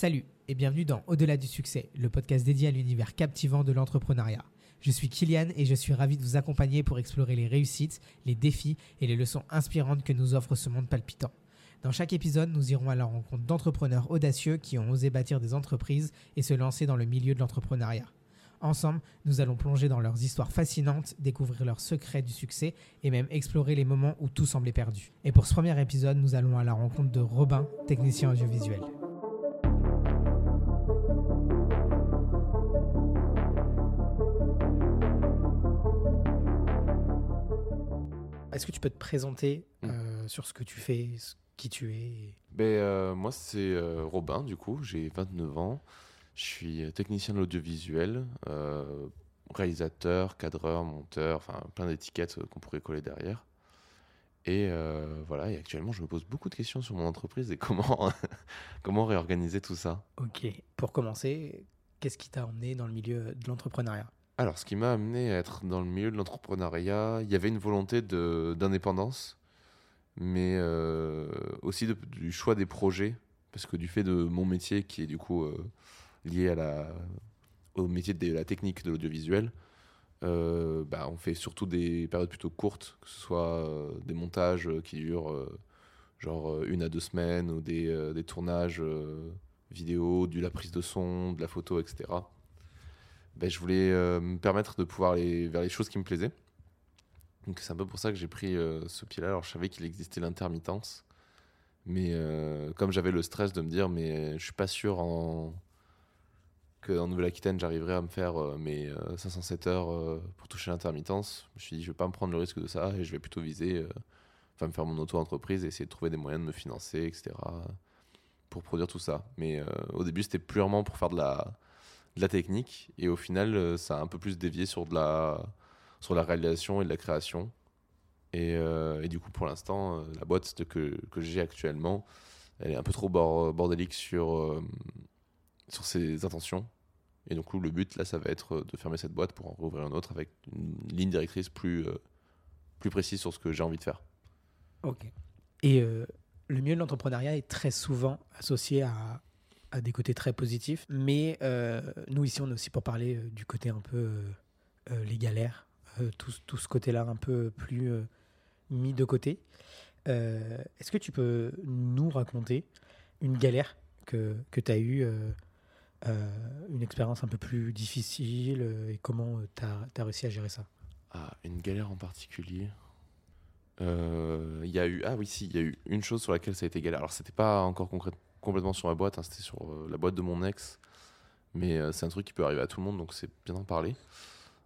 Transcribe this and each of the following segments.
Salut et bienvenue dans Au-delà du succès, le podcast dédié à l'univers captivant de l'entrepreneuriat. Je suis Kylian et je suis ravi de vous accompagner pour explorer les réussites, les défis et les leçons inspirantes que nous offre ce monde palpitant. Dans chaque épisode, nous irons à la rencontre d'entrepreneurs audacieux qui ont osé bâtir des entreprises et se lancer dans le milieu de l'entrepreneuriat. Ensemble, nous allons plonger dans leurs histoires fascinantes, découvrir leurs secrets du succès et même explorer les moments où tout semblait perdu. Et pour ce premier épisode, nous allons à la rencontre de Robin, technicien audiovisuel. Est-ce que tu peux te présenter euh, sur ce que tu fais, ce- qui tu es Ben, euh, moi, c'est euh, Robin, du coup, j'ai 29 ans. Je suis technicien de l'audiovisuel, réalisateur, cadreur, monteur, enfin plein d'étiquettes qu'on pourrait coller derrière. Et euh, voilà, et actuellement, je me pose beaucoup de questions sur mon entreprise et comment, comment réorganiser tout ça. Ok. Pour commencer, qu'est-ce qui t'a emmené dans le milieu de l'entrepreneuriat? Alors, ce qui m'a amené à être dans le milieu de l'entrepreneuriat, il y avait une volonté d'indépendance, mais euh, aussi du choix des projets, parce que du fait de mon métier qui est du coup euh, lié à la, au métier de la technique de l'audiovisuel, euh, bah, on fait surtout des périodes plutôt courtes, que ce soit des montages qui durent genre une à deux semaines, ou des, des tournages vidéo, de la prise de son, de la photo, etc ben, je voulais euh, me permettre de pouvoir aller vers les choses qui me plaisaient. Donc c'est un peu pour ça que j'ai pris euh, ce pied-là. Alors je savais qu'il existait l'intermittence, mais euh, comme j'avais le stress de me dire, mais je suis pas sûr en... qu'en Nouvelle-Aquitaine j'arriverai à me faire mes euh, 507 heures pour toucher l'intermittence, je me suis dit, je vais pas me prendre le risque de ça et je vais plutôt viser, enfin me faire mon auto-entreprise et essayer de trouver des moyens de me financer, etc. pour produire tout ça. Mais au début c'était purement pour faire de la de la technique et au final euh, ça a un peu plus dévié sur de la sur la réalisation et de la création. Et, euh, du coup pour l'instant euh, la boîte que, que j'ai actuellement elle est un peu trop bor- bordélique sur sur ses intentions. Et donc le but là ça va être de fermer cette boîte pour en rouvrir une autre avec une ligne directrice plus plus précise sur ce que j'ai envie de faire. Ok. Et le milieu de l'entrepreneuriat est très souvent associé à, à des côtés très positifs, mais euh, nous ici on est aussi pour parler euh, du côté un peu euh, les galères, tout, tout ce côté-là un peu plus mis de côté. Est-ce que tu peux nous raconter une galère que, que tu as eue, une expérience un peu plus difficile et comment tu as, réussi à gérer ça? Ah, une galère en particulier. Il y a eu ah oui si il y a eu une chose sur laquelle ça a été galère. Alors c'était pas encore concrète- complètement sur ma boîte, hein, c'était sur euh, la boîte de mon ex, mais euh, c'est un truc qui peut arriver à tout le monde donc c'est bien d'en parler.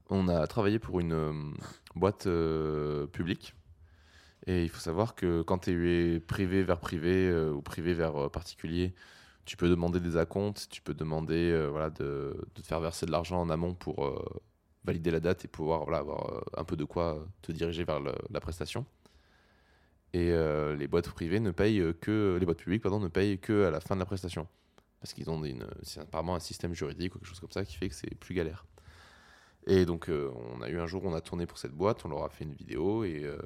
On a travaillé pour une euh, boîte publique et il faut savoir que quand tu es privé vers privé ou privé vers particulier, tu peux demander des acomptes, tu peux demander voilà de, te faire verser de l'argent en amont pour valider la date et pouvoir voilà, avoir un peu de quoi te diriger vers la prestation. Et euh, les boîtes privées ne payent que les boîtes publiques pardon ne payent que à la fin de la prestation parce qu'ils ont une c'est apparemment un système juridique ou quelque chose comme ça qui fait que c'est plus galère. Et donc euh, on a eu un jour on a tourné pour cette boîte, on leur a fait une vidéo et, euh,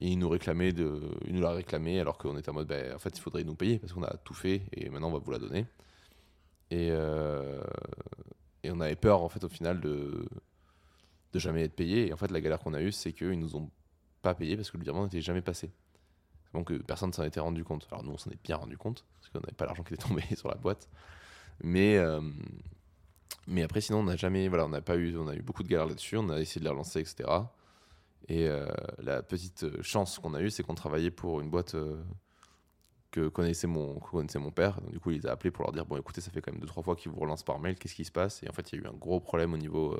ils nous réclamaient de ils nous l'a réclamé alors qu'on était en mode ben, en fait il faudrait nous payer parce qu'on a tout fait et maintenant on va vous la donner. Et, euh, et on avait peur en fait au final de de jamais être payé. Et en fait, la galère qu'on a eue, c'est qu'ils nous ont pas payé parce que le virement n'était jamais passé. Donc euh, personne s'en était rendu compte. Alors nous, on s'en est bien rendu compte parce qu'on n'avait pas l'argent qui était tombé sur la boîte. Mais, euh, mais après, sinon, on n'a jamais, voilà, on n'a pas eu, on a eu beaucoup de galères là-dessus. On a essayé de les relancer, etc. Et euh, la petite chance qu'on a eue, c'est qu'on travaillait pour une boîte euh, que connaissait mon, connaissait mon père. Donc, du coup, il les a appelés pour leur dire bon, écoutez, ça fait quand même deux trois fois qu'ils vous relancent par mail. Qu'est-ce qui se passe? Et en fait, il y a eu un gros problème au niveau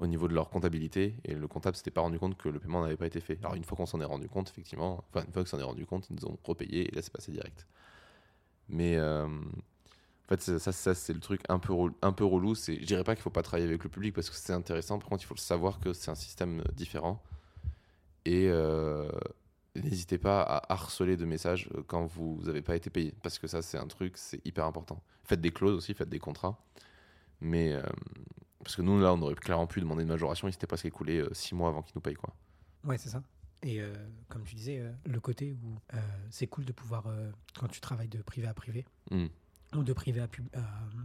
au niveau de leur comptabilité et le comptable s'était pas rendu compte que le paiement n'avait pas été fait. Alors une fois qu'on s'en est rendu compte, effectivement, une fois que s'en est rendu compte, ils nous ont repayé et là c'est passé direct. Mais euh, en fait ça, ça c'est le truc un peu relou, un peu relou. C'est, je dirais pas qu'il faut pas travailler avec le public parce que c'est intéressant. Par contre, il faut le savoir que c'est un système différent et euh, n'hésitez pas à harceler de messages euh, quand vous n'avez pas été payé parce que ça c'est un truc, c'est hyper important. Faites des clauses aussi, faites des contrats, mais euh, parce que nous, là, on aurait clairement pu demander une majoration, il s'était presque écoulé euh, six mois avant qu'ils nous payent. Quoi. Ouais, c'est ça. Et euh, comme tu disais, euh, le côté où euh, c'est cool de pouvoir, quand tu travailles de privé à privé, Mm. ou de privé à, pub-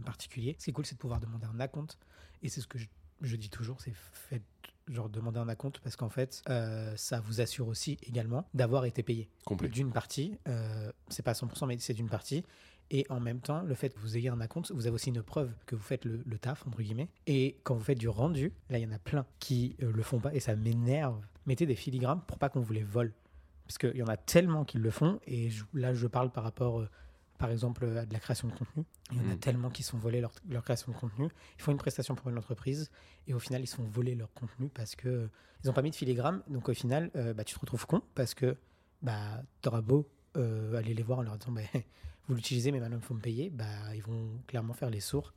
particulier. Ce qui est cool, c'est de pouvoir demander un acompte. Et c'est ce que je, je dis toujours, c'est fait genre demander un acompte parce qu'en fait, ça vous assure aussi également d'avoir été payé Complet. d'une partie. c'est pas 100%, mais c'est d'une partie. Et en même temps, le fait que vous ayez un acompte, vous avez aussi une preuve que vous faites le, le taf, entre guillemets. Et quand vous faites du rendu, là, il y en a plein qui euh, le font pas et ça m'énerve. Mettez des filigrammes pour pas qu'on vous les vole. Parce qu'il y en a tellement qui le font. Et je- là, je parle par rapport, euh, par exemple, à de la création de contenu. Il y en a Mm. tellement qui se font voler leur, leur création de contenu. Ils font une prestation pour une entreprise et au final, ils se font voler leur contenu parce que euh, ils n'ont pas mis de filigrane. Donc au final, euh, bah, tu te retrouves con parce que bah, tu auras beau euh, aller les voir en leur disant bah, vous l'utilisez, mais maintenant il faut me payer. Bah, ils vont clairement faire les sourds.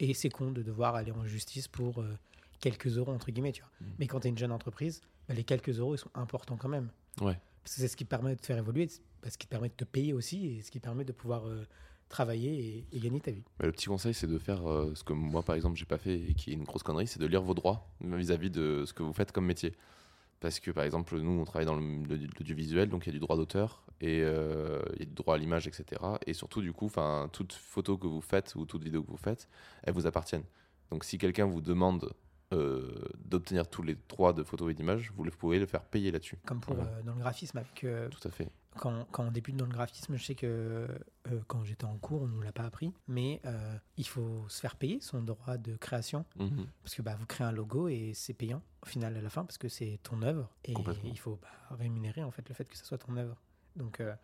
Et c'est con de devoir aller en justice pour euh, quelques euros, entre guillemets. Tu vois. Mm. Mais quand tu es une jeune entreprise, bah, les quelques euros, ils sont importants quand même. Ouais. Parce que c'est ce qui te permet de te faire évoluer, c'est ce qui te permet de te payer aussi et ce qui permet de pouvoir euh, travailler et, et gagner ta vie. Bah, le petit conseil, c'est de faire euh, ce que moi, par exemple, j'ai pas fait et qui est une grosse connerie, c'est de lire vos droits vis-à-vis de ce que vous faites comme métier. Parce que, par exemple, nous, on travaille dans l'audiovisuel, donc il y a du droit d'auteur et euh, il y a du droit à l'image, etc. Et surtout, du coup, toute photo que vous faites ou toute vidéo que vous faites, elles vous appartiennent. Donc, si quelqu'un vous demande euh, d'obtenir tous les droits de photos et d'images, vous pourrez le faire payer là-dessus. Comme pour Voilà. euh, dans le graphisme, avec, euh, Tout à fait. quand, quand on débute dans le graphisme, je sais que euh, quand j'étais en cours, on ne nous l'a pas appris, mais euh, il faut se faire payer son droit de création. Mhm. Parce que bah, vous créez un logo et c'est payant au final à la fin parce que c'est ton œuvre et il faut bah, rémunérer en fait le fait que ce soit ton œuvre. Donc, euh,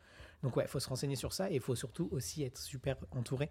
donc ouais, il faut se renseigner sur ça et il faut surtout aussi être super entouré.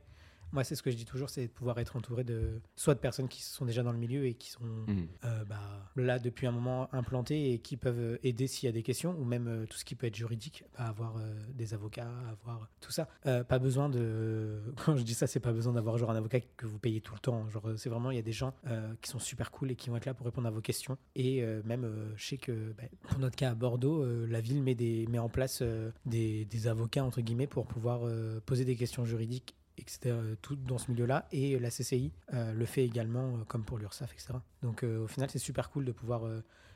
Moi, c'est ce que je dis toujours, c'est de pouvoir être entouré de soit de personnes qui sont déjà dans le milieu et qui sont Mhm. euh, bah, là depuis un moment implantés et qui peuvent aider s'il y a des questions ou même euh, tout ce qui peut être juridique, bah, avoir euh, des avocats, avoir tout ça. Pas besoin de. Quand je dis ça, c'est pas besoin d'avoir genre un avocat que vous payez tout le temps. Genre, c'est vraiment, il y a des gens qui sont super cool et qui vont être là pour répondre à vos questions. Et même, je sais que bah, pour notre cas à Bordeaux, la ville met, des, met en place des, des avocats, entre guillemets, pour pouvoir poser des questions juridiques etc. euh, Tout dans ce milieu-là. Et la CCI euh, le fait également, euh, comme pour l'URSSAF, etc. Donc au final, c'est super cool de pouvoir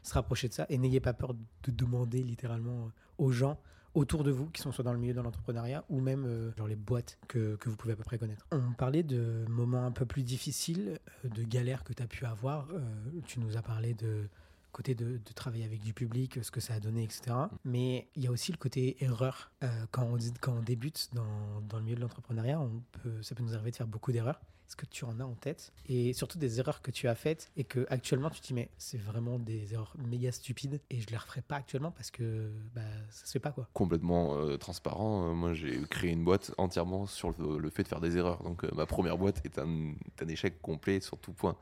se rapprocher de ça. Et n'ayez pas peur de demander littéralement aux gens autour de vous qui sont soit dans le milieu de l'entrepreneuriat ou même genre les boîtes que, que vous pouvez à peu près connaître. On parlait de moments un peu plus difficiles, de galères que tu as pu avoir. Tu nous as parlé de côté de, travailler avec du public, ce que ça a donné, etc. Mais il y a aussi le côté erreur. Euh, quand, on, quand on débute dans, le milieu de l'entrepreneuriat, peut, ça peut nous arriver de faire beaucoup d'erreurs. Est-ce que tu en as en tête Et surtout des erreurs que tu as faites et que actuellement tu te dis mais c'est vraiment des erreurs méga stupides et je les referai pas actuellement parce que bah, ça se fait pas quoi. Complètement euh, transparent. Euh, moi, j'ai créé une boîte entièrement sur le, fait de faire des erreurs. Donc, euh, ma première boîte est un, un échec complet sur tout point.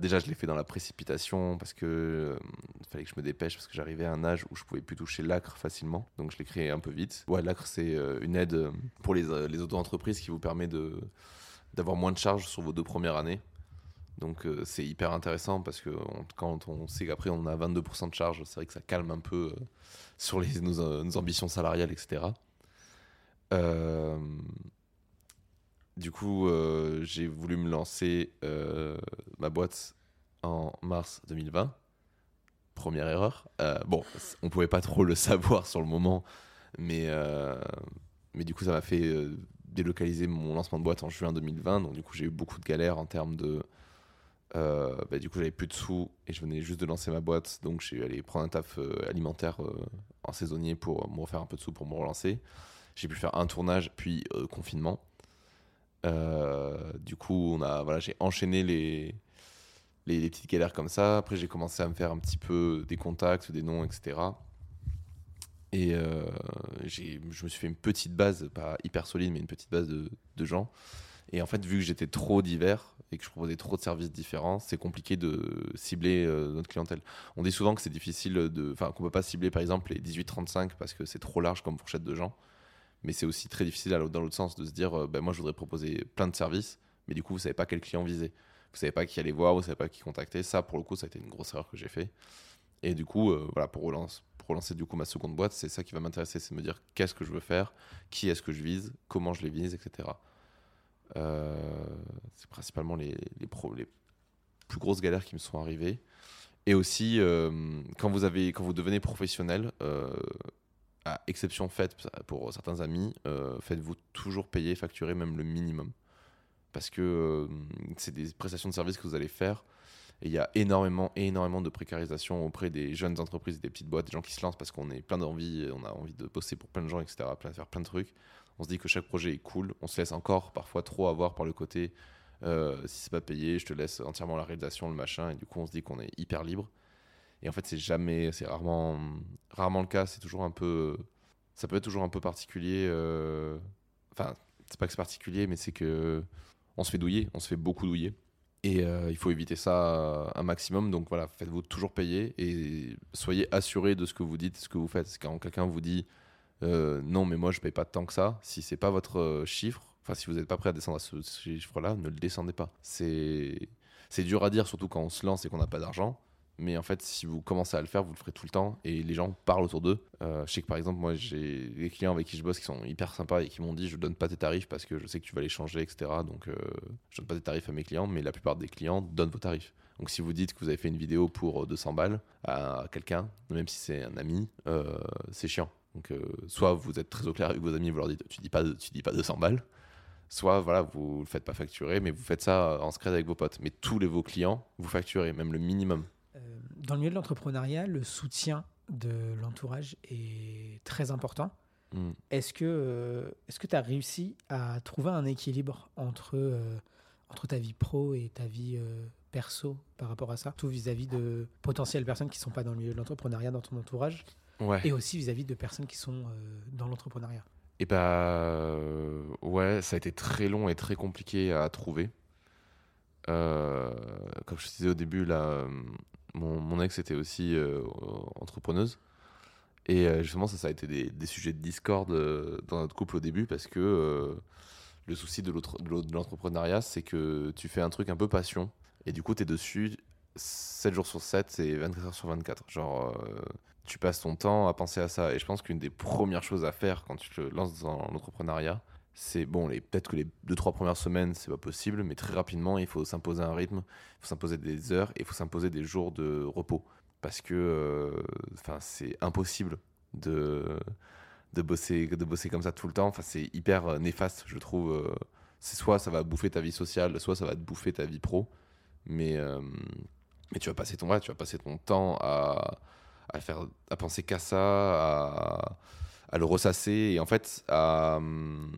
Déjà, je l'ai fait dans la précipitation parce que il fallait que je me dépêche parce que j'arrivais à un âge où je pouvais plus toucher l'acre facilement. Donc, je l'ai créé un peu vite. Ouais, l'acre, c'est une aide pour les, les auto-entreprises qui vous permet de d'avoir moins de charges sur vos deux premières années. Donc euh, c'est hyper intéressant parce que quand on sait qu'après on a 22% de charges, c'est vrai que ça calme un peu euh, sur euh, nos ambitions salariales, etc. Du coup, j'ai voulu me lancer ma boîte en mars 2020. Première erreur. Bon, on pouvait pas trop le savoir sur le moment, mais, mais du coup, ça m'a fait délocaliser mon lancement de boîte en juin 2020. Donc, du coup, j'ai eu beaucoup de galères en termes de. euh, bah, du coup, j'avais plus de sous et je venais juste de lancer ma boîte. Donc, suis allé prendre un taf euh, alimentaire euh, en saisonnier pour me refaire un peu de sous pour me relancer. J'ai pu faire un tournage, puis confinement. Du coup, on a, j'ai enchaîné les, les petites galères comme ça. Après, j'ai commencé à me faire un petit peu des contacts, des noms, etc. Et euh, je me suis fait une petite base, pas hyper solide, mais une petite base de, gens. Et en fait, vu que j'étais trop divers et que je proposais trop de services différents, c'est compliqué de cibler euh, notre clientèle. On dit souvent que c'est difficile de. Enfin, qu'on peut pas cibler par exemple les 18-35 parce que c'est trop large comme fourchette de gens. Mais c'est aussi très difficile dans l'autre sens de se dire euh, ben, moi je voudrais proposer plein de services, mais du coup vous savez pas quel client viser. Vous savez pas qui aller voir, vous savez pas qui contacter. Ça, pour le coup, ça a été une grosse erreur que j'ai fait. Et du coup, voilà, pour relancer, pour relancer du coup ma seconde boîte, c'est ça qui va m'intéresser, c'est me dire qu'est-ce que je veux faire, qui est-ce que je vise, comment je les vise, etc. Euh, c'est principalement les, les, plus grosses galères qui me sont arrivées. Et aussi, euh, quand, vous avez, quand vous devenez professionnel, euh, à exception faite pour certains amis, faites-vous toujours payer, facturer même le minimum. parce que c'est des prestations de services que vous allez faire. Et il y a énormément, énormément de précarisation auprès des jeunes entreprises, des petites boîtes, des gens qui se lancent parce qu'on est plein d'envie, on a envie de bosser pour plein de gens, etc., plein, faire plein de trucs. On se dit que chaque projet est cool. On se laisse encore parfois trop avoir par le côté euh, si c'est pas payé, je te laisse entièrement la réalisation, le machin. Et du coup, on se dit qu'on est hyper libre. Et en fait, c'est jamais, c'est rarement, rarement le cas. C'est toujours un peu, ça peut être toujours un peu particulier. euh, Enfin, c'est pas que c'est particulier, mais c'est que on se fait douiller, on se fait beaucoup douiller. Et euh, il faut éviter ça un maximum. Donc voilà, faites-vous toujours payer et soyez assuré de ce que vous dites, ce que vous faites. Quand quelqu'un vous dit euh, non, mais moi je paye pas tant que ça, si c'est pas votre euh, chiffre, enfin si vous n'êtes pas prêt à descendre à ce, chiffre-là, ne le descendez pas. C'est dur à dire, surtout quand on se lance et qu'on n'a pas d'argent. Mais en fait, si vous commencez à le faire, vous le ferez tout le temps et les gens parlent autour d'eux. Euh, je sais que par exemple, moi j'ai des clients avec qui je bosse qui sont hyper sympas et qui m'ont dit je donne pas tes tarifs parce que je sais que tu vas les changer, etc. Donc euh, je donne pas tes tarifs à mes clients, mais la plupart des clients donnent vos tarifs. Donc si vous dites que vous avez fait une vidéo pour 200 balles à quelqu'un, même si c'est un ami, euh, c'est chiant. Donc euh, soit vous êtes très au clair avec vos amis, vous leur dites tu dis dis pas 200 balles, soit voilà vous le faites pas facturer, mais vous faites ça en secret avec vos potes. Mais tous les vos clients, vous facturez même le minimum. Dans le milieu de l'entrepreneuriat, le soutien de l'entourage est très important. Mm. Est-ce que euh, tu as réussi à trouver un équilibre entre, euh, entre ta vie pro et ta vie euh, perso par rapport à ça? Tout vis-à-vis de potentielles personnes qui ne sont pas dans le milieu de l'entrepreneuriat dans ton entourage? Ouais. et aussi vis-à-vis de personnes qui sont euh, dans l'entrepreneuriat. Et bah euh, ouais, ça a été très long et très compliqué à trouver. Euh, comme je te disais au début, là, mon, ex était aussi euh, entrepreneuse. Et euh, justement, ça, ça a été des, sujets de discorde euh, dans notre couple au début parce que le souci de l'entrepreneuriat, c'est que tu fais un truc un peu passion et du coup, tu es dessus 7 jours sur 7 et 24 heures sur 24. Genre, tu passes ton temps à penser à ça. Et je pense qu'une des premières choses à faire quand tu te lances dans l'entrepreneuriat, c'est bon, les- peut-être que les 2-3 premières semaines, c'est pas possible, mais très rapidement, il faut s'imposer un rythme, il faut s'imposer des heures et il faut s'imposer des jours de repos. Parce que euh, c'est impossible de, de, bosser, de bosser comme ça tout le temps. C'est hyper euh, néfaste, je trouve. euh. C'est soit ça va bouffer ta vie sociale, soit ça va te bouffer ta vie pro. Mais, mais tu vas passer ton, ouais, tu vas passer ton temps à, à, faire, à penser qu'à ça, à, à le ressasser. Et en fait, à, hum,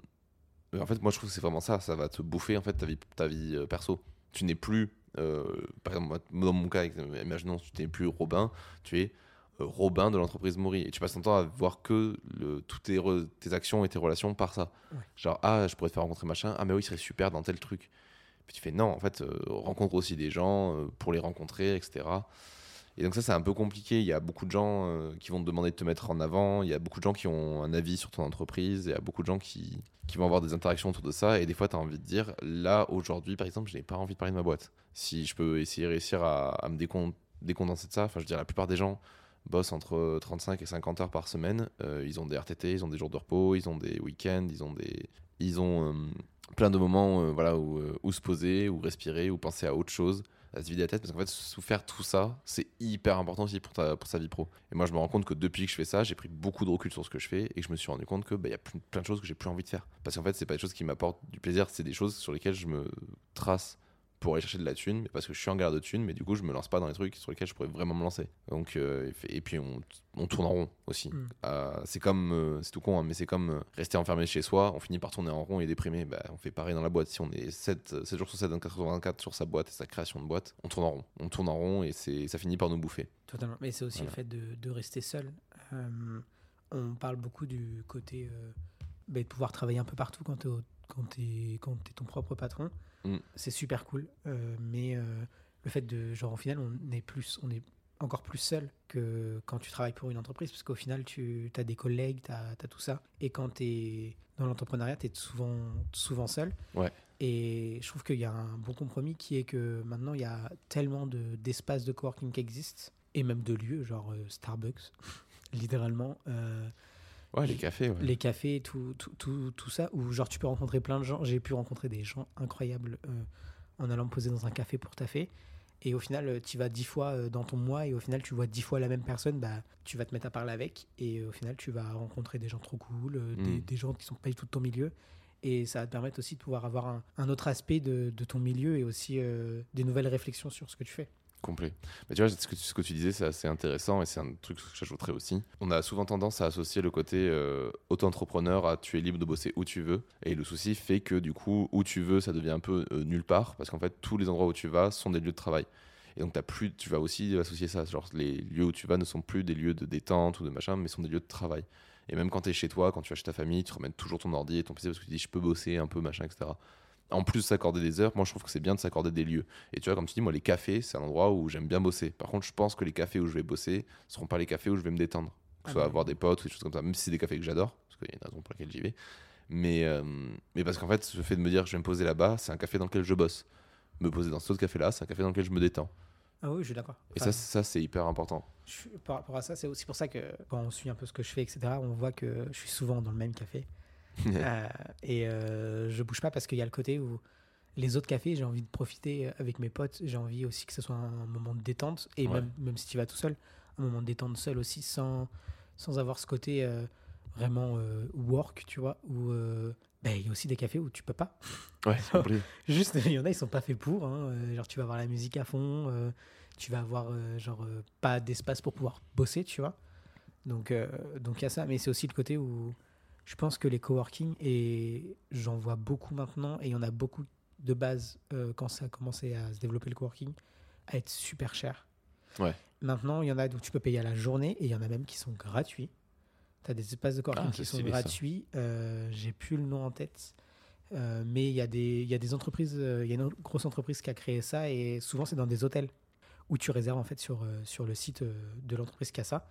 en fait, moi, je trouve que c'est vraiment ça. Ça va te bouffer en fait ta vie, ta vie euh, perso. Tu n'es plus, euh, par exemple, dans mon cas, imaginons, tu n'es plus Robin, tu es euh, Robin de l'entreprise Mori. Et tu passes ton temps à voir que le, toutes tes, re- tes actions et tes relations par ça. Ouais. Genre, ah, je pourrais te faire rencontrer machin. Ah, mais oui, il serait super dans tel truc. Puis tu fais non, en fait, euh, rencontre aussi des gens euh, pour les rencontrer, etc. Et donc ça, c'est un peu compliqué. Il y a beaucoup de gens euh, qui vont te demander de te mettre en avant. Il y a beaucoup de gens qui ont un avis sur ton entreprise. Il y a beaucoup de gens qui, qui vont avoir des interactions autour de ça. Et des fois, tu as envie de dire, là, aujourd'hui, par exemple, je n'ai pas envie de parler de ma boîte. Si je peux essayer de réussir à, me décon- décondenser de ça, enfin, je veux dire, la plupart des gens bossent entre 35 et 50 heures par semaine. Euh, ils ont des RTT, ils ont des jours de repos, ils ont des week-ends, ils ont des... Ils ont euh, plein de moments voilà, où, où se poser, où respirer, où penser à autre chose, à se vider la tête. Parce qu'en fait, sous faire tout ça, c'est hyper important aussi pour, ta, pour sa vie pro. Et moi, je me rends compte que depuis que je fais ça, j'ai pris beaucoup de recul sur ce que je fais et que je me suis rendu compte que bah, il y a plein- plein de choses que j'ai plus envie de faire. Parce qu'en fait, c'est pas des choses qui m'apportent du plaisir, c'est des choses sur lesquelles je me trace pour aller chercher de la thune, mais parce que je suis en galère de thune, mais du coup, je me lance pas dans les trucs sur lesquels je pourrais vraiment me lancer. Donc, euh, et puis, on, on tourne en rond aussi. Mm. Euh, c'est comme, euh, c'est tout con, hein, mais c'est comme rester enfermé chez soi, on finit par tourner en rond et déprimé. Bah, on fait pareil dans la boîte. Si on est 7, 7 jours sur 7, 24 sur 24 sur sa boîte et sa création de boîte, on tourne en rond. On tourne en rond et c'est, ça finit par nous bouffer. Totalement. Mais c'est aussi Voilà. le fait de, de rester seul. On parle beaucoup du côté bah, de pouvoir travailler un peu partout quand tu es, ton propre patron. Mm. C'est super cool. Euh, mais euh, le fait de, genre, au final, on est, plus, on est encore plus seul que quand tu travailles pour une entreprise. Parce qu'au final, tu as des collègues, tu as, tout ça. Et quand tu es dans l'entrepreneuriat, tu es souvent, souvent seul. Ouais. Et je trouve qu'il y a un bon compromis qui est que maintenant, il y a tellement de- d'espaces de, coworking qui existent, et même de lieux, genre euh, Starbucks, littéralement, euh, Ouais, les cafés, ouais. les cafés, tout, tout, tout, tout ça, où genre tu peux rencontrer plein de gens. J'ai pu rencontrer des gens incroyables euh, en allant me poser dans un café pour taffer. Et au final, tu vas dix fois euh, dans ton mois, et au final, tu vois dix fois la même personne, bah, tu vas te mettre à parler avec. Et euh, au final, tu vas rencontrer des gens trop cool, euh, des, Mm. des gens qui sont pas du tout de ton milieu. et ça va te permettre aussi de pouvoir avoir un, un autre aspect de, de ton milieu et aussi euh, des nouvelles réflexions sur ce que tu fais. Complet. Mais tu vois, ce que, tu- disais, c'est assez intéressant et c'est un truc que j'ajouterais aussi. On a souvent tendance à associer le côté euh, auto-entrepreneur à tu es libre de bosser où tu veux. Et le souci fait que du coup, où tu veux, ça devient un peu euh, nulle part parce qu'en fait, tous les endroits où tu vas sont des lieux de travail. Et donc, as plus, tu vas aussi associer ça. Genre, les lieux où tu vas ne sont plus des lieux de détente ou de machin, mais sont des lieux de travail. Et même quand tu es chez toi, quand tu vas chez ta famille, tu ramènes toujours ton ordi et ton PC parce que tu dis je peux bosser un peu, machin, etc. En plus de s'accorder des heures, moi je trouve que c'est bien de s'accorder des lieux. Et tu vois, comme tu dis, moi les cafés, c'est un endroit où j'aime bien bosser. Par contre, je pense que les cafés où je vais bosser seront pas les cafés où je vais me détendre. Que Ah ce soit bah. avoir des potes ou des choses comme ça, même si c'est des cafés que j'adore, parce qu'il y a une raison pour laquelle j'y vais. Mais, euh, mais parce qu'en fait, le fait de me dire je vais me poser là-bas, c'est un café dans lequel je bosse. Me poser dans cet autre café-là, c'est un café dans lequel je me détends. Ah oui, je suis d'accord. Et ça, c'est- ça c'est hyper important. je par rapport à ça, c'est aussi pour ça que quand on suit un peu ce que je fais, etc., on voit que je suis souvent dans le même café. Euh, et euh, je bouge pas parce qu'il y a le côté où les autres cafés, j'ai envie de profiter avec mes potes. J'ai envie aussi que ce soit un moment de détente. Et Ouais. même, même si tu vas tout seul, un moment de détente seul aussi, sans, sans avoir ce côté euh, vraiment euh, work, tu vois. Où euh, ben, il y a aussi des cafés où tu peux pas. Ouais. Juste, il y en a, ils sont pas faits pour. hein. Euh, Genre, tu vas avoir la musique à fond. euh, tu vas avoir, euh, genre, euh, pas d'espace pour pouvoir bosser, tu vois. Donc, euh, donc il y a ça. Mais c'est aussi le côté où je pense que les coworking, et j'en vois beaucoup maintenant, et il y en a beaucoup de base euh, quand ça a commencé à se développer le coworking, à être super cher. Ouais. Maintenant, il y en a où tu peux payer à la journée, et il y en a même qui sont gratuits. Tu as des espaces de coworking Ah, qui sont gratuits. Euh, J'ai plus le nom en tête. Euh, mais il y, a des- il y a des entreprises, euh, il y a une grosse entreprise qui a créé ça et souvent c'est dans des hôtels où tu réserves en fait sur, sur le site de l'entreprise qui a ça.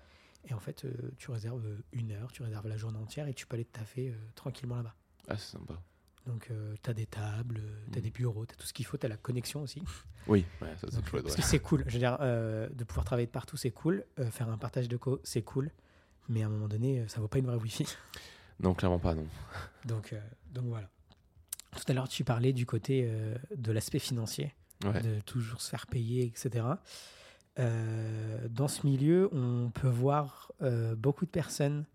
Et en fait, euh, tu réserves euh, une heure, tu réserves la journée entière et tu peux aller te taffer euh, tranquillement là-bas. Ah, c'est sympa. Donc, tu as des tables, tu as Mhm. des bureaux, tu as tout ce qu'il faut, tu as la connexion aussi. Oui, ouais, ça c'est Donc, chouette. parce ouais. que c'est cool. Je veux dire, euh, de pouvoir travailler de partout, c'est cool. Euh, faire un partage de co, c'est cool. Mais à un moment donné, euh, ça vaut pas une vraie Wi-Fi. Non, clairement pas, non. Donc, euh, donc voilà. Tout à l'heure, tu parlais du côté euh, de l'aspect financier, Ouais. de toujours se faire payer, etc. Euh, dans ce milieu, on peut voir euh, beaucoup de personnes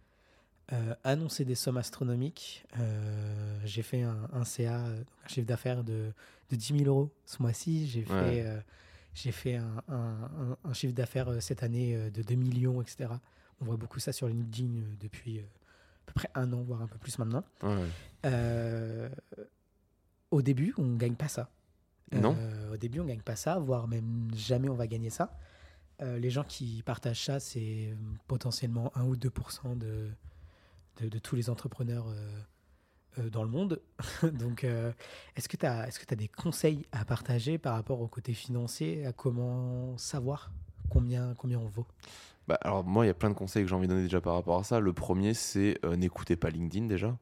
euh, annoncer des sommes astronomiques. Euh, j'ai fait un, un CA, un chiffre d'affaires de, de 10 000 euros ce mois-ci. J'ai fait, euh, j'ai fait un, chiffre d'affaires cette année de 2 millions, etc. On voit beaucoup ça sur LinkedIn depuis à peu près un an, voire un peu plus maintenant. Ouais, au début, on gagne pas ça. Non. Au début, on gagne pas ça, voire même jamais on va gagner ça. Euh, les gens qui partagent ça, c'est euh, potentiellement 1 ou 2 de, de, de tous les entrepreneurs euh, dans le monde. Donc, est-ce que tu as, des conseils à partager par rapport au côté financier, à comment savoir combien, combien on vaut? Bah, alors moi, il y a plein de conseils que j'ai envie de donner déjà par rapport à ça. Le premier, c'est n'écoutez pas LinkedIn déjà.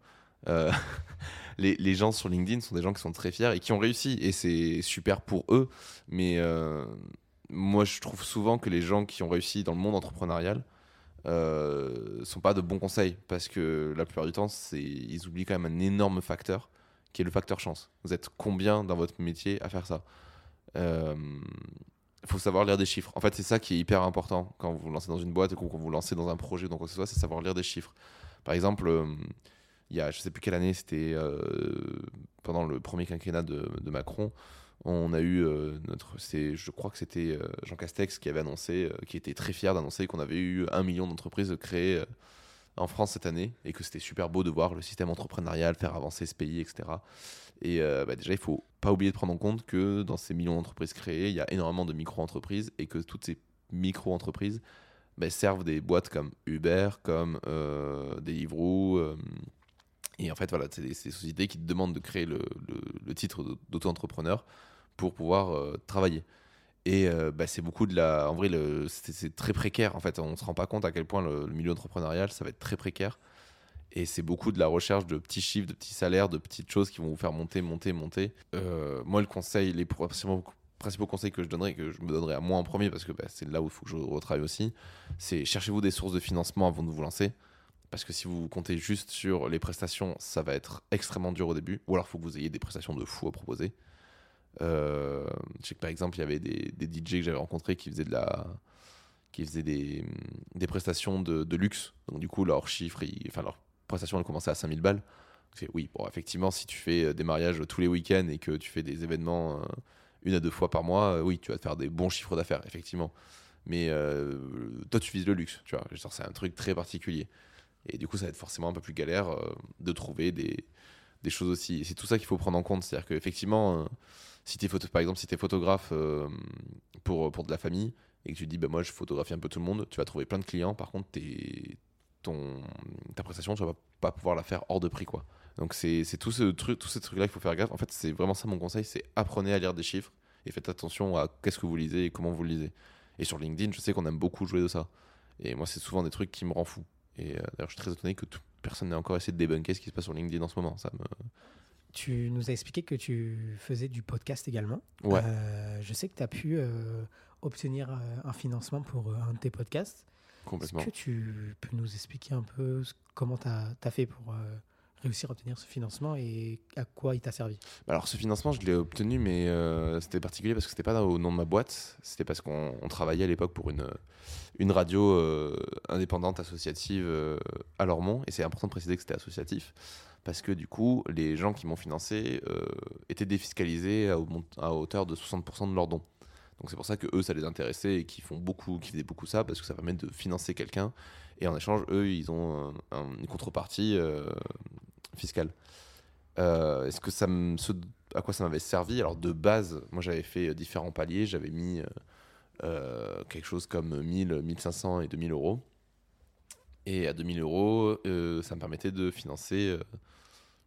Les, gens sur LinkedIn sont des gens qui sont très fiers et qui ont réussi et c'est super pour eux. Mais moi, je trouve souvent que les gens qui ont réussi dans le monde entrepreneurial euh, sont pas de bons conseils parce que la plupart du temps, ils oublient quand même un énorme facteur qui est le facteur chance. Vous êtes combien dans votre métier à faire ça? Il faut savoir lire des chiffres. En fait, c'est ça qui est hyper important quand vous vous lancez dans une boîte ou quand vous vous lancez dans un projet, donc quoi que ce soit, c'est savoir lire des chiffres. Par exemple, euh, il y a, je sais plus quelle année, c'était euh, pendant le premier quinquennat de Macron, on a eu euh, notre, c'est, je crois que c'était euh, Jean Castex qui avait annoncé, euh, qui était très fier d'annoncer qu'on avait eu un million d'entreprises créées en France cette année et que c'était super beau de voir le système entrepreneurial faire avancer ce pays, etc. Et bah, déjà, il faut pas oublier de prendre en compte que dans ces millions d'entreprises créées, il y a énormément de micro-entreprises et que toutes ces micro-entreprises bah, servent des boîtes comme Uber, comme euh, Deliveroo. Et en fait, voilà, c'est des, sociétés qui te demandent de créer le, titre d'auto-entrepreneur pour pouvoir euh, travailler. Et euh, bah, c'est beaucoup de la. En vrai, c'est très précaire. En fait, on se rend pas compte à quel point le, milieu entrepreneurial, ça va être très précaire. Et c'est beaucoup de la recherche de petits chiffres, de petits salaires, de petites choses qui vont vous faire monter, monter, monter. Euh, moi, le conseil, les principaux, principaux conseils que je donnerais, que je me donnerais à moi en premier, parce que bah, c'est là où il faut que je retravaille aussi, c'est cherchez-vous des sources de financement avant de vous lancer. Parce que si vous comptez juste sur les prestations, ça va être extrêmement dur au début. Ou alors, il faut que vous ayez des prestations de fou à proposer. Euh, je sais que par exemple, il y avait des, des DJ que j'avais rencontrés qui faisaient de la qui faisaient des, des prestations de, luxe. Donc du coup, leur chiffre, ils- enfin leur prestation, elle commençait à 5000 balles. Oui, bon, effectivement, si tu fais euh, des mariages tous les week-ends et que tu fais des événements euh, une à deux fois par mois, oui, tu vas te faire des bons chiffres d'affaires, effectivement. Mais toi, tu vises le luxe, tu vois. C'est un truc très particulier. Et du coup, ça va être forcément un peu plus galère euh, de trouver des, des choses aussi. C'est tout ça qu'il faut prendre en compte. C'est-à-dire qu'effectivement, euh, si par exemple, si tu es photographe euh, pour, pour de la famille et que tu dis, bah, moi, je photographie un peu tout le monde, tu vas trouver plein de clients. Par contre, t'es- ton, ta prestation, tu vas pas pouvoir la faire hors de prix, quoi. Donc, c'est tout ce truc, tous ces trucs-là qu'il faut faire gaffe. En fait, c'est vraiment ça mon conseil c'est apprenez à lire des chiffres et faites attention à qu'est-ce que vous lisez et comment vous le lisez. Et sur LinkedIn, je sais qu'on aime beaucoup jouer de ça. Et moi, c'est souvent des trucs qui me rendent fou. Et euh, d'ailleurs, je suis très étonné que personne n'ait encore essayé de débunker ce qui se passe sur LinkedIn en ce moment. Ça me... Tu nous as expliqué que tu faisais du podcast également. Ouais. Euh, je sais que tu as pu euh, obtenir un financement pour un de tes podcasts. Est-ce Complètement. que tu peux nous expliquer un peu comment tu as, fait pour réussir à obtenir ce financement et à quoi il t'a servi Bah Alors ce financement, je l'ai obtenu, mais euh, c'était particulier parce que c'était pas au nom de ma boîte. C'était parce qu'on on travaillait à l'époque pour une, une radio euh, indépendante associative euh, à Lormont. Et c'est important de préciser que c'était associatif parce que du coup, les gens qui m'ont financé euh, étaient défiscalisés à, hauteur de 60% de leurs dons. Donc c'est pour ça que eux, ça les intéressait et qu'ils font beaucoup, qu'ils faisaient beaucoup ça parce que ça permet de financer quelqu'un. Et en échange, eux, ils ont un- un- une contrepartie euh, fiscale. Euh, Est-ce que ça à quoi ça m'avait servi? Alors de base, moi j'avais fait euh, différents paliers, j'avais mis euh, quelque chose comme 1000, 1500 et 2000 euros. Et à 2000 euros, ça me permettait de financer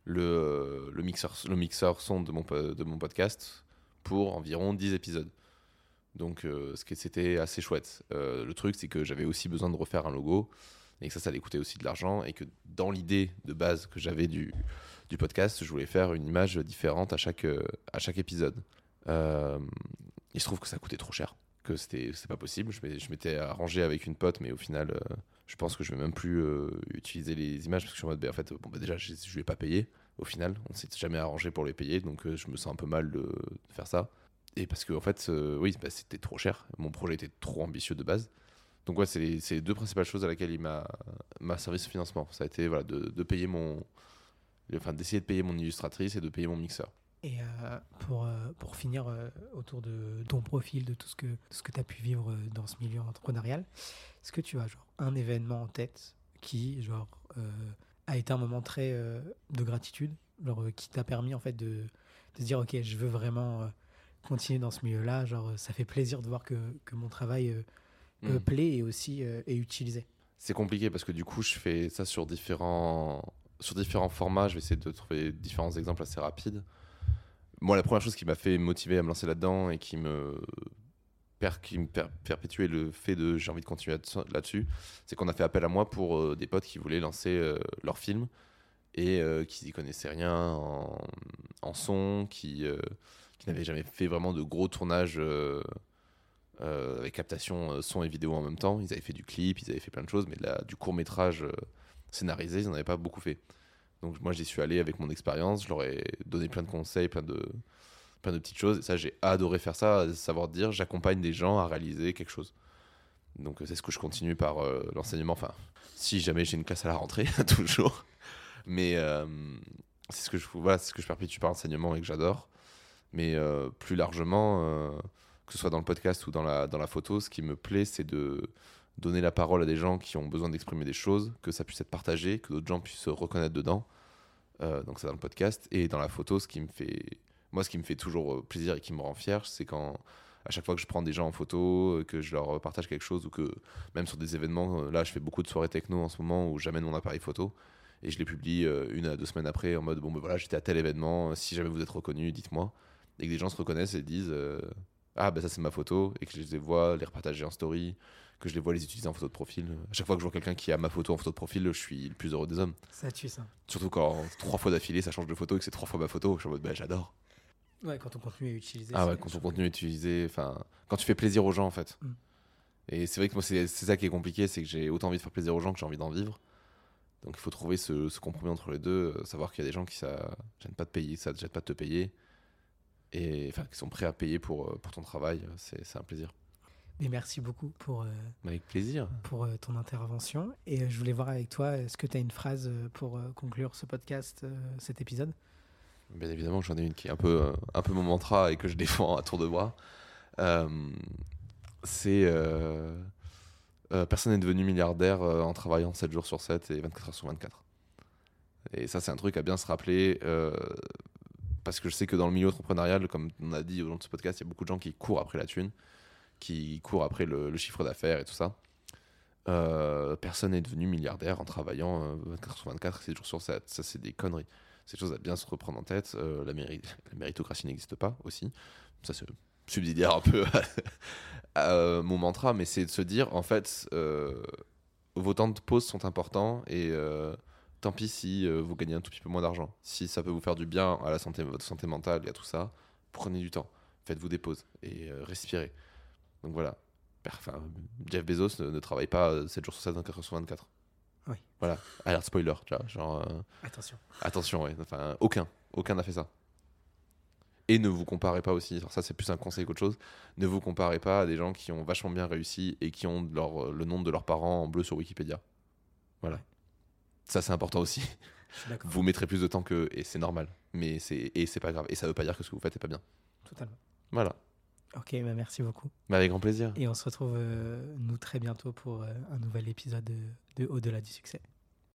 le, le, mixeur, le mixeur son de mon, de mon podcast pour environ 10 épisodes. Donc euh, c'était assez chouette. Le truc, c'est que j'avais aussi besoin de refaire un logo et que ça, ça allait coûter aussi de l'argent et que dans l'idée de base que j'avais du, du podcast, je voulais faire une image différente à chaque, euh, à chaque épisode. Euh, il se trouve que ça coûtait trop cher, que c'était pas possible. Je m'étais arrangé avec une pote, mais au final, euh, je pense que je vais même plus utiliser les images parce que je suis en mode, bah, en fait, bah, déjà, je, je vais pas payer. Au final, on s'est jamais arrangé pour les payer, donc je me sens un peu mal de, faire ça. Et parce que, en fait, oui, bah, c'était trop cher. Mon projet était trop ambitieux de base. Donc, ouais, c'est les, deux principales choses à laquelle il m'a servi ce financement. Ça a été voilà, de, payer mon. Enfin, d'essayer de payer mon illustratrice et de payer mon mixeur. Et euh, pour, euh, pour finir euh, autour de ton profil, de tout ce que, que tu as pu vivre dans ce milieu entrepreneurial, est-ce que tu as genre, un événement en tête qui genre, a été un moment très de gratitude, genre, qui t'a permis en fait de, de dire ok, je veux vraiment continuer dans ce milieu-là, ça fait plaisir de voir que, que mon travail euh, euh, Mm. plaît et aussi euh, est utilisé C'est compliqué parce que du coup, je fais ça sur différents, sur différents formats. Je vais essayer de trouver différents exemples assez rapides. Moi, la première chose qui m'a fait motiver à me lancer là-dedans et qui me, per- qui me per- perpétuait le fait de j'ai envie de continuer là-dessus- c'est qu'on a fait appel à moi pour euh, des potes qui voulaient lancer euh, leur film et euh, qui n'y connaissaient rien en, en son, qui, euh, qui n'avaient jamais fait vraiment de gros tournages euh, avec captation euh, son et vidéo en même temps. Ils avaient fait du clip, ils avaient fait plein de choses, mais de du court métrage euh, scénarisé, ils n'en avaient pas beaucoup fait. Donc moi j'y suis allé avec mon expérience, je leur ai donné plein de conseils, plein de, plein de petites choses. Et ça j'ai adoré faire ça, savoir dire j'accompagne des gens à réaliser quelque chose. Donc euh, c'est ce que je continue par l'enseignement. Enfin, si jamais j'ai une classe à la rentrée, toujours. Mais c'est ce que je voilà, ce que je perpétue par l'enseignement et que j'adore. Mais plus largement, que ce soit dans le podcast ou dans la, dans la photo, ce qui me plaît, c'est de donner la parole à des gens qui ont besoin d'exprimer des choses, que ça puisse être partagé, que d'autres gens puissent se reconnaître dedans. Euh, donc ça dans le podcast. Et dans la photo, ce qui me fait... Moi, ce qui me fait toujours euh, plaisir et qui me rend fier, c'est quand à chaque fois que je prends des gens en photo, euh, que je leur partage quelque chose, ou que même sur des événements, là je fais beaucoup de soirées techno en ce moment où j'amène mon appareil photo et je les publie une à deux semaines après en mode bon ben voilà j'étais à tel événement, si jamais vous êtes reconnu, dites-moi. Et que des gens se reconnaissent et disent ah ben ça c'est ma photo et que je les vois les repartager en story, que je les vois les utiliser en photo de profil. À chaque fois que je vois quelqu'un qui a ma photo en photo de profil, je suis le plus heureux des hommes. Ça tue ça. Surtout quand trois fois d'affilée ça change de photo et que c'est trois fois ma photo, je suis en mode bah j'adore. Ouais, quand ton contenu est utilisé. Ah ouais, quand ton contenu est utilisé, enfin, quand tu fais plaisir aux gens en fait. Mm. Et c'est vrai que moi, c'est ça qui est compliqué, c'est que j'ai autant envie de faire plaisir aux gens que j'ai envie d'en vivre. Donc il faut trouver ce, ce compromis entre les deux, euh, savoir qu'il y a des gens qui ça gêne pas de payer, ça ne gêne pas de te payer, et enfin qui sont prêts à payer pour, euh, pour ton travail, c'est un plaisir. Mais merci beaucoup pour, euh, Avec plaisir. pour euh, ton intervention. Et euh, je voulais voir avec toi, est-ce que tu as une phrase pour conclure ce podcast, cet épisode? Bien évidemment, j'en ai une qui est un peu, un peu mon mantra et que je défends à tour de bras. C'est personne n'est devenu milliardaire en travaillant 7 jours sur 7 et 24 heures sur 24. Et ça, c'est un truc à bien se rappeler parce que je sais que dans le milieu entrepreneurial, comme on a dit au long de ce podcast, il y a beaucoup de gens qui courent après la thune, qui courent après le, chiffre d'affaires et tout ça. Euh, personne n'est devenu milliardaire en travaillant euh, 24 heures sur 24 et 7 jours sur 7. Ça, c'est des conneries. C'est des choses à bien se reprendre en tête. Euh, la, la méritocratie n'existe pas aussi. Ça, c'est subsidiaire un peu à euh, mon mantra, mais c'est de se dire, en fait, euh, vos temps de pause sont importants et euh, tant pis si euh, vous gagnez un tout petit peu moins d'argent. Si ça peut vous faire du bien à la santé, votre santé mentale et à tout ça, prenez du temps. Faites-vous des pauses et euh, respirez. Donc voilà. Enfin, Jeff Bezos ne, ne travaille pas euh, 7 jours sur 7, 24 heures sur 24. Oui. Voilà. Alerte spoiler, tu vois. Genre, euh, Attention. Attention, ouais. Enfin, aucun. Aucun n'a fait ça. Et ne vous comparez pas aussi. Alors ça, c'est plus un conseil qu'autre chose. Ne vous comparez pas à des gens qui ont vachement bien réussi et qui ont leur, le nom de leurs parents en bleu sur Wikipédia. Voilà. Ouais. Ça, c'est important aussi. Vous mettrez plus de temps qu'eux et c'est normal. Mais c'est et c'est pas grave. Et ça veut pas dire que ce que vous faites est pas bien. Totalement. Voilà. Ok, bah merci beaucoup. Avec grand plaisir. Et on se retrouve, euh, nous, très bientôt pour euh, un nouvel épisode de, de Au-delà du succès.